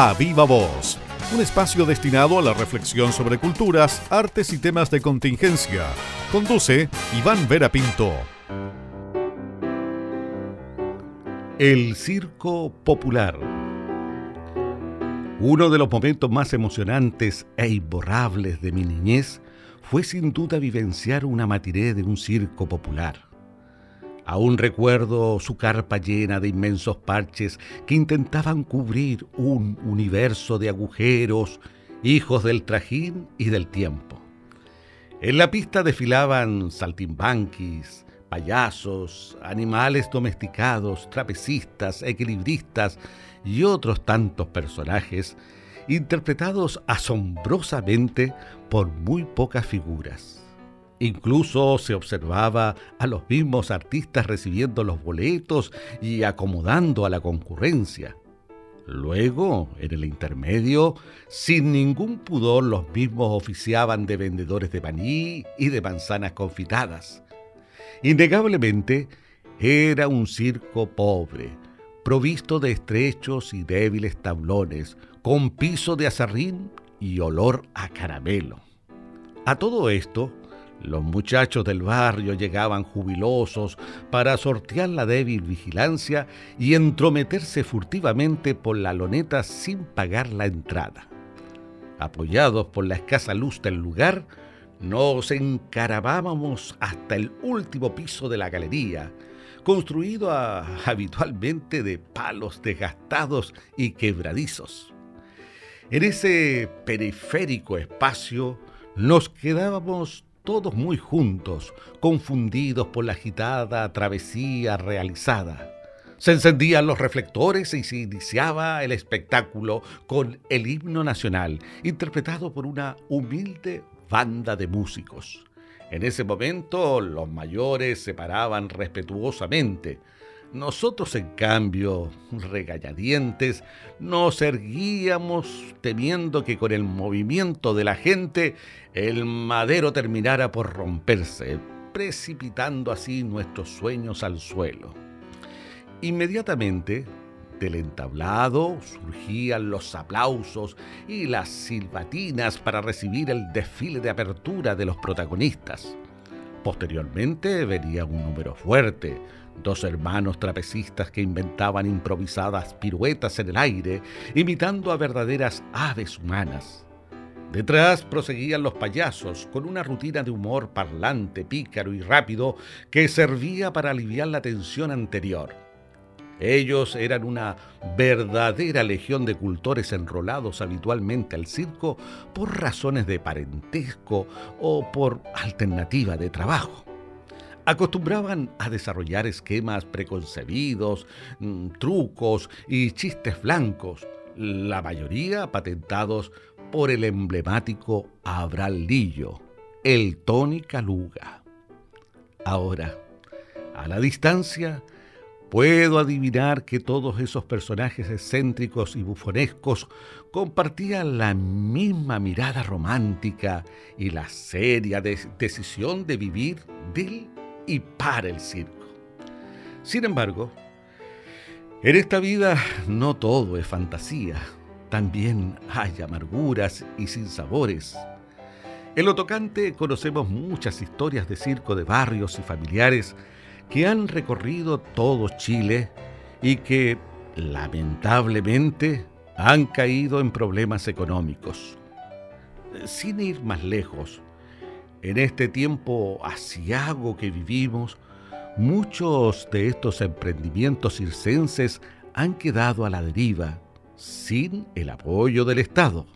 A Viva Voz, un espacio destinado a la reflexión sobre culturas, artes y temas de contingencia. Conduce Iván Vera Pinto. El Circo Popular. Uno de los momentos más emocionantes e imborrables de mi niñez fue sin duda vivenciar una matiré de un circo popular. Aún recuerdo su carpa llena de inmensos parches que intentaban cubrir un universo de agujeros, hijos del trajín y del tiempo. En la pista desfilaban saltimbanquis, payasos, animales domesticados, trapecistas, equilibristas y otros tantos personajes interpretados asombrosamente por muy pocas figuras. Incluso se observaba a los mismos artistas recibiendo los boletos y acomodando a la concurrencia. Luego, en el intermedio, sin ningún pudor, los mismos oficiaban de vendedores de maní y de manzanas confitadas. Innegablemente, era un circo pobre, provisto de estrechos y débiles tablones, con piso de azarrín y olor a caramelo. A todo esto, los muchachos del barrio llegaban jubilosos para sortear la débil vigilancia y entrometerse furtivamente por la loneta sin pagar la entrada. Apoyados por la escasa luz del lugar, nos encarabábamos hasta el último piso de la galería, construido habitualmente de palos desgastados y quebradizos. En ese periférico espacio nos quedábamos todos muy juntos, confundidos por la agitada travesía realizada. Se encendían los reflectores y se iniciaba el espectáculo con el himno nacional, interpretado por una humilde banda de músicos. En ese momento los mayores se paraban respetuosamente, nosotros, en cambio, regañadientes, nos erguíamos temiendo que con el movimiento de la gente el madero terminara por romperse, precipitando así nuestros sueños al suelo. Inmediatamente, del entablado surgían los aplausos y las silbatinas para recibir el desfile de apertura de los protagonistas. Posteriormente venía un número fuerte, Dos hermanos trapecistas que inventaban improvisadas piruetas en el aire, imitando a verdaderas aves humanas. Detrás proseguían los payasos con una rutina de humor parlante, pícaro y rápido que servía para aliviar la tensión anterior. Ellos eran una verdadera legión de cultores enrolados habitualmente al circo por razones de parentesco o por alternativa de trabajo acostumbraban a desarrollar esquemas preconcebidos, mm, trucos y chistes blancos, la mayoría patentados por el emblemático Abral Lillo, el Tony Caluga. Ahora, a la distancia, puedo adivinar que todos esos personajes excéntricos y bufonescos compartían la misma mirada romántica y la seria decisión de vivir del y para el circo. Sin embargo, en esta vida no todo es fantasía, también hay amarguras y sinsabores. En lo tocante conocemos muchas historias de circo de barrios y familiares que han recorrido todo Chile y que lamentablemente han caído en problemas económicos. Sin ir más lejos, en este tiempo asiago que vivimos, muchos de estos emprendimientos circenses han quedado a la deriva, sin el apoyo del Estado.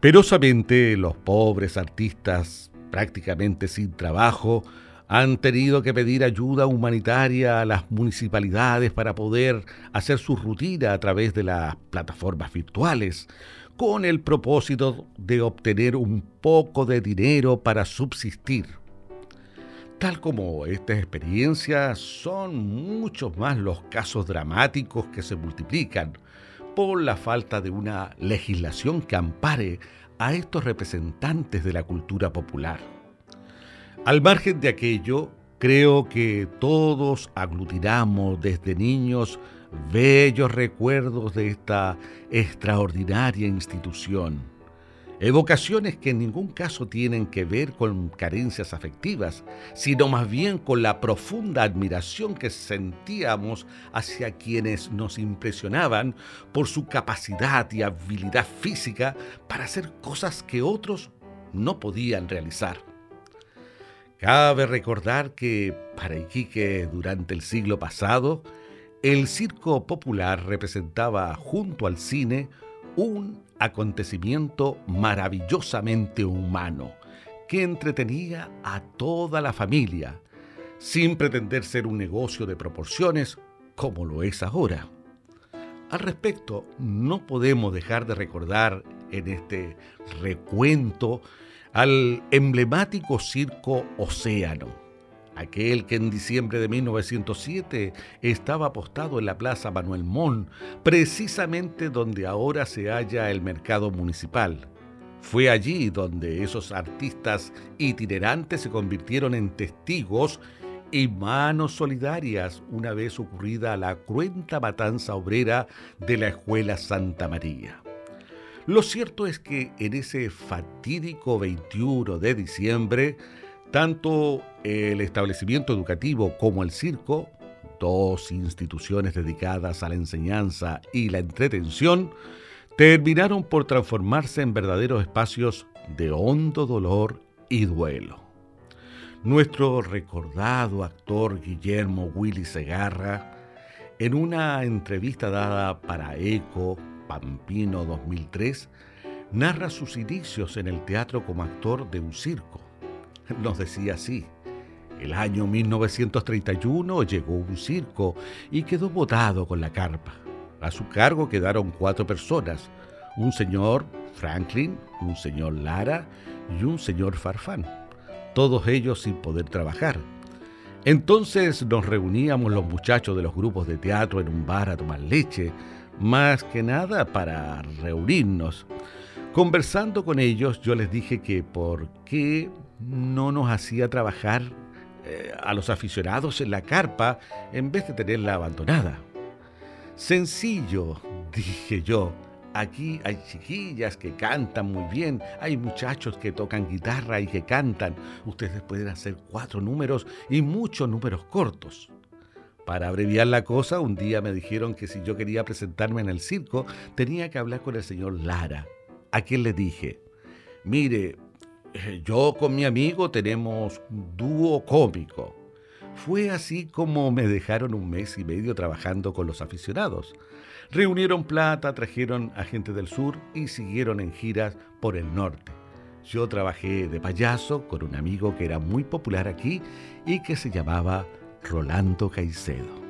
Perosamente, los pobres artistas, prácticamente sin trabajo, han tenido que pedir ayuda humanitaria a las municipalidades para poder hacer su rutina a través de las plataformas virtuales, con el propósito de obtener un poco de dinero para subsistir. Tal como estas experiencias, son muchos más los casos dramáticos que se multiplican por la falta de una legislación que ampare a estos representantes de la cultura popular. Al margen de aquello, creo que todos aglutinamos desde niños bellos recuerdos de esta extraordinaria institución Evocaciones que en ningún caso tienen que ver con carencias afectivas, sino más bien con la profunda admiración que sentíamos hacia quienes nos impresionaban por su capacidad y habilidad física para hacer cosas que otros no podían realizar. Cabe recordar que para Iquique durante el siglo pasado, el circo popular representaba junto al cine un acontecimiento maravillosamente humano que entretenía a toda la familia, sin pretender ser un negocio de proporciones como lo es ahora. Al respecto, no podemos dejar de recordar en este recuento al emblemático circo Océano aquel que en diciembre de 1907 estaba apostado en la Plaza Manuel Mon, precisamente donde ahora se halla el mercado municipal. Fue allí donde esos artistas itinerantes se convirtieron en testigos y manos solidarias una vez ocurrida la cruenta matanza obrera de la Escuela Santa María. Lo cierto es que en ese fatídico 21 de diciembre, tanto el establecimiento educativo como el circo, dos instituciones dedicadas a la enseñanza y la entretención, terminaron por transformarse en verdaderos espacios de hondo dolor y duelo. Nuestro recordado actor Guillermo Willy Segarra, en una entrevista dada para ECO Pampino 2003, narra sus inicios en el teatro como actor de un circo nos decía así. El año 1931 llegó un circo y quedó botado con la carpa. A su cargo quedaron cuatro personas, un señor Franklin, un señor Lara y un señor Farfán, todos ellos sin poder trabajar. Entonces nos reuníamos los muchachos de los grupos de teatro en un bar a tomar leche, más que nada para reunirnos. Conversando con ellos yo les dije que por qué no nos hacía trabajar eh, a los aficionados en la carpa en vez de tenerla abandonada. Sencillo, dije yo. Aquí hay chiquillas que cantan muy bien, hay muchachos que tocan guitarra y que cantan. Ustedes pueden hacer cuatro números y muchos números cortos. Para abreviar la cosa, un día me dijeron que si yo quería presentarme en el circo, tenía que hablar con el señor Lara, a quien le dije, mire, eh, yo con mi amigo tenemos dúo cómico. Fue así como me dejaron un mes y medio trabajando con los aficionados. Reunieron plata, trajeron a gente del sur y siguieron en giras por el norte. Yo trabajé de payaso con un amigo que era muy popular aquí y que se llamaba Rolando Caicedo.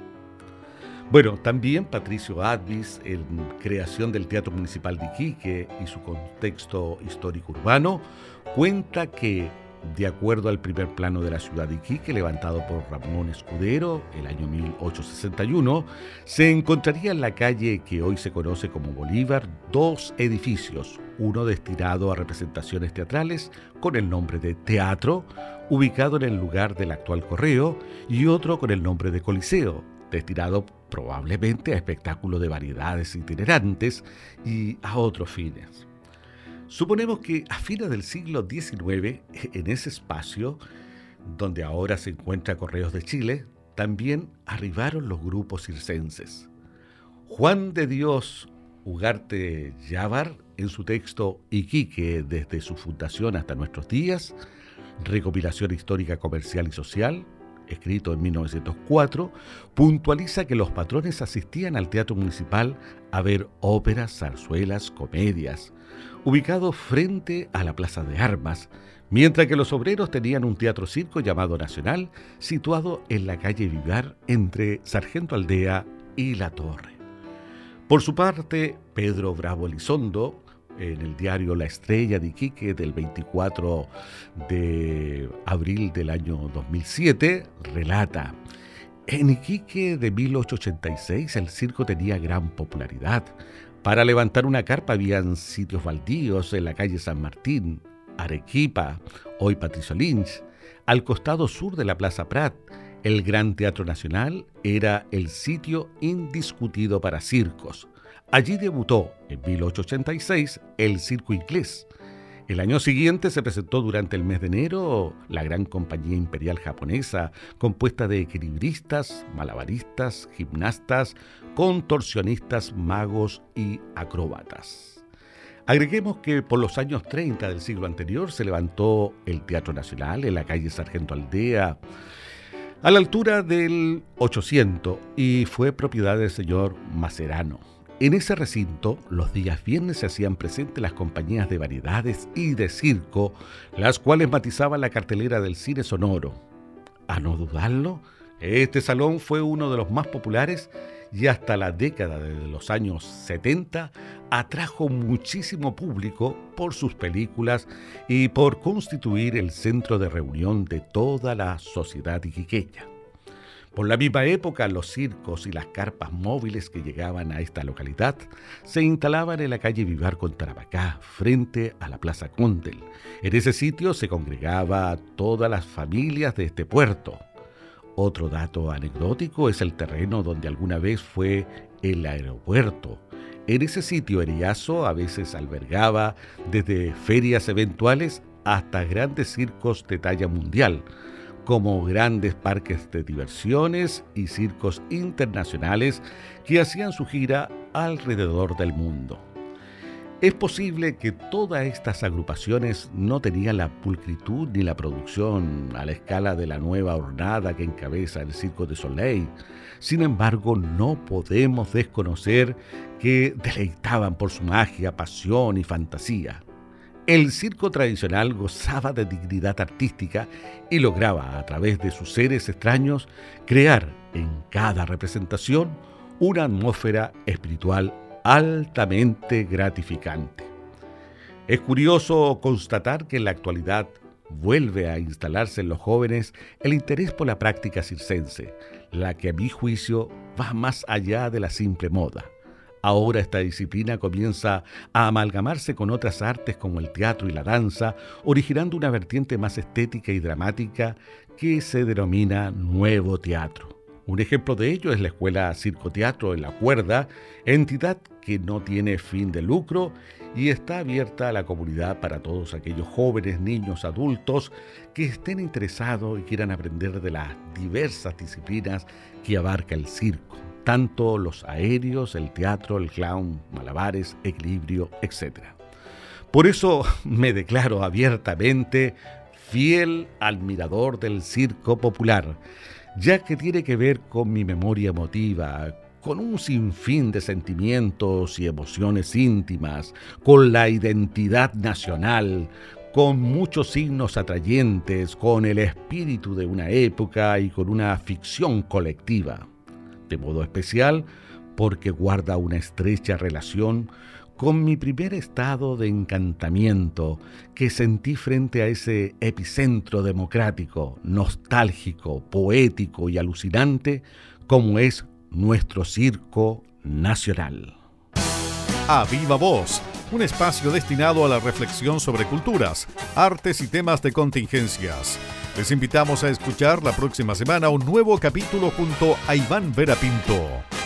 Bueno, también Patricio Advis, en creación del Teatro Municipal de Iquique y su contexto histórico urbano, cuenta que, de acuerdo al primer plano de la ciudad de Iquique, levantado por Ramón Escudero el año 1861, se encontraría en la calle que hoy se conoce como Bolívar dos edificios, uno destinado a representaciones teatrales con el nombre de Teatro, ubicado en el lugar del actual Correo, y otro con el nombre de Coliseo, destinado probablemente a espectáculos de variedades itinerantes y a otros fines. Suponemos que a fines del siglo XIX, en ese espacio, donde ahora se encuentra Correos de Chile, también arribaron los grupos circenses. Juan de Dios Ugarte Yavar, en su texto Iquique desde su fundación hasta nuestros días, recopilación histórica comercial y social, escrito en 1904, puntualiza que los patrones asistían al Teatro Municipal a ver óperas, zarzuelas, comedias, ubicado frente a la Plaza de Armas, mientras que los obreros tenían un teatro circo llamado Nacional, situado en la calle Vivar entre Sargento Aldea y La Torre. Por su parte, Pedro Bravo Elizondo en el diario La Estrella de Iquique del 24 de abril del año 2007, relata, en Iquique de 1886 el circo tenía gran popularidad. Para levantar una carpa habían sitios baldíos en la calle San Martín, Arequipa, hoy Patricio Lynch, al costado sur de la Plaza Prat, El Gran Teatro Nacional era el sitio indiscutido para circos. Allí debutó en 1886 el Circo Inglés. El año siguiente se presentó durante el mes de enero la gran compañía imperial japonesa, compuesta de equilibristas, malabaristas, gimnastas, contorsionistas, magos y acróbatas. Agreguemos que por los años 30 del siglo anterior se levantó el Teatro Nacional en la calle Sargento Aldea, a la altura del 800, y fue propiedad del señor Macerano. En ese recinto, los días viernes se hacían presentes las compañías de variedades y de circo, las cuales matizaban la cartelera del cine sonoro. A no dudarlo, este salón fue uno de los más populares y hasta la década de los años 70 atrajo muchísimo público por sus películas y por constituir el centro de reunión de toda la sociedad iquiqueña. Por la misma época, los circos y las carpas móviles que llegaban a esta localidad se instalaban en la calle Vivar con Tarapacá, frente a la Plaza Condel. En ese sitio se congregaba todas las familias de este puerto. Otro dato anecdótico es el terreno donde alguna vez fue el aeropuerto. En ese sitio Eriazo a veces albergaba desde ferias eventuales hasta grandes circos de talla mundial, como grandes parques de diversiones y circos internacionales que hacían su gira alrededor del mundo. Es posible que todas estas agrupaciones no tenían la pulcritud ni la producción a la escala de la nueva hornada que encabeza el Circo de Soleil. Sin embargo, no podemos desconocer que deleitaban por su magia, pasión y fantasía. El circo tradicional gozaba de dignidad artística y lograba, a través de sus seres extraños, crear en cada representación una atmósfera espiritual altamente gratificante. Es curioso constatar que en la actualidad vuelve a instalarse en los jóvenes el interés por la práctica circense, la que a mi juicio va más allá de la simple moda. Ahora esta disciplina comienza a amalgamarse con otras artes como el teatro y la danza, originando una vertiente más estética y dramática que se denomina nuevo teatro. Un ejemplo de ello es la Escuela Circo Teatro en la Cuerda, entidad que no tiene fin de lucro y está abierta a la comunidad para todos aquellos jóvenes, niños, adultos que estén interesados y quieran aprender de las diversas disciplinas que abarca el circo, tanto los aéreos, el teatro, el clown, malabares, equilibrio, etc. Por eso me declaro abiertamente fiel admirador del circo popular ya que tiene que ver con mi memoria emotiva, con un sinfín de sentimientos y emociones íntimas, con la identidad nacional, con muchos signos atrayentes, con el espíritu de una época y con una ficción colectiva. De modo especial, porque guarda una estrecha relación con mi primer estado de encantamiento que sentí frente a ese epicentro democrático, nostálgico, poético y alucinante como es nuestro circo nacional. A viva voz, un espacio destinado a la reflexión sobre culturas, artes y temas de contingencias. Les invitamos a escuchar la próxima semana un nuevo capítulo junto a Iván Vera Pinto.